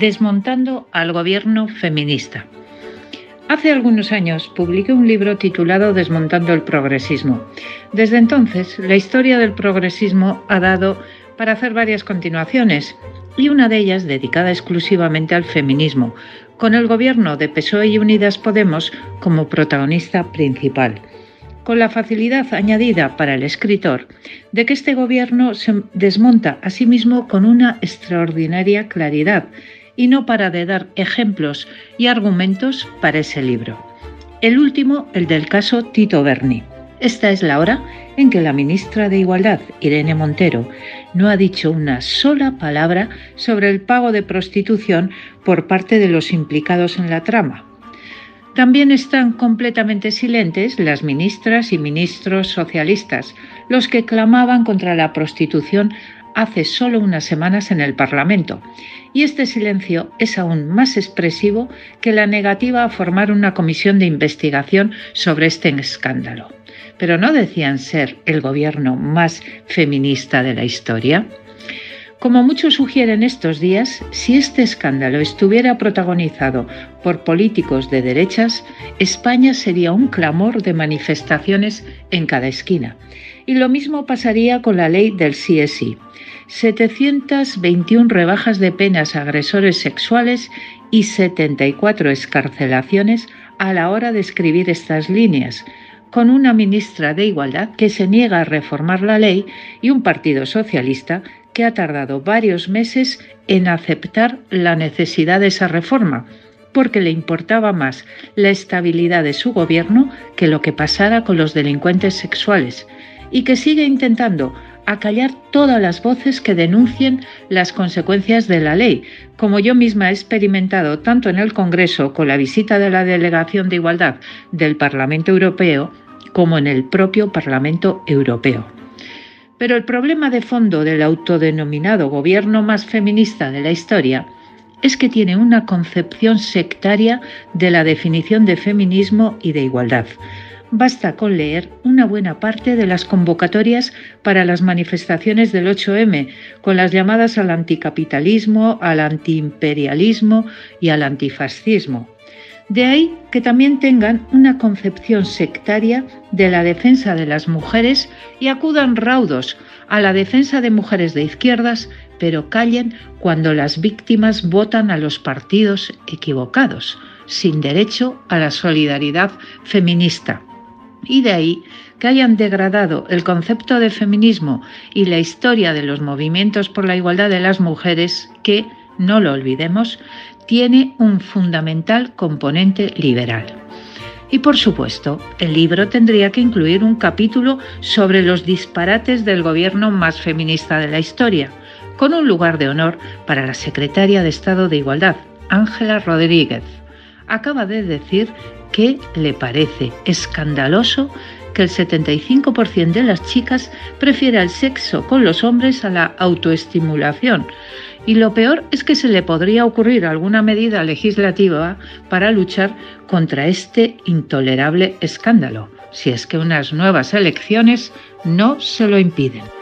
Desmontando al gobierno feminista. Hace algunos años publiqué un libro titulado Desmontando el progresismo. Desde entonces, la historia del progresismo ha dado para hacer varias continuaciones y una de ellas dedicada exclusivamente al feminismo, con el gobierno de PSOE y Unidas Podemos como protagonista principal con la facilidad añadida para el escritor de que este gobierno se desmonta a sí mismo con una extraordinaria claridad y no para de dar ejemplos y argumentos para ese libro. El último, el del caso Tito Berni. Esta es la hora en que la ministra de Igualdad, Irene Montero, no ha dicho una sola palabra sobre el pago de prostitución por parte de los implicados en la trama, también están completamente silentes las ministras y ministros socialistas, los que clamaban contra la prostitución hace solo unas semanas en el Parlamento. Y este silencio es aún más expresivo que la negativa a formar una comisión de investigación sobre este escándalo. Pero no decían ser el gobierno más feminista de la historia. Como muchos sugieren estos días, si este escándalo estuviera protagonizado por políticos de derechas, España sería un clamor de manifestaciones en cada esquina. Y lo mismo pasaría con la ley del CSI. 721 rebajas de penas a agresores sexuales y 74 escarcelaciones a la hora de escribir estas líneas, con una ministra de Igualdad que se niega a reformar la ley y un partido socialista que ha tardado varios meses en aceptar la necesidad de esa reforma, porque le importaba más la estabilidad de su gobierno que lo que pasara con los delincuentes sexuales, y que sigue intentando acallar todas las voces que denuncien las consecuencias de la ley, como yo misma he experimentado tanto en el Congreso con la visita de la Delegación de Igualdad del Parlamento Europeo como en el propio Parlamento Europeo. Pero el problema de fondo del autodenominado gobierno más feminista de la historia es que tiene una concepción sectaria de la definición de feminismo y de igualdad. Basta con leer una buena parte de las convocatorias para las manifestaciones del 8M, con las llamadas al anticapitalismo, al antiimperialismo y al antifascismo. De ahí que también tengan una concepción sectaria de la defensa de las mujeres y acudan raudos a la defensa de mujeres de izquierdas, pero callen cuando las víctimas votan a los partidos equivocados, sin derecho a la solidaridad feminista. Y de ahí que hayan degradado el concepto de feminismo y la historia de los movimientos por la igualdad de las mujeres que, no lo olvidemos, tiene un fundamental componente liberal. Y por supuesto, el libro tendría que incluir un capítulo sobre los disparates del gobierno más feminista de la historia, con un lugar de honor para la secretaria de Estado de Igualdad, Ángela Rodríguez. Acaba de decir que le parece escandaloso que el 75% de las chicas prefiera el sexo con los hombres a la autoestimulación, y lo peor es que se le podría ocurrir alguna medida legislativa para luchar contra este intolerable escándalo, si es que unas nuevas elecciones no se lo impiden.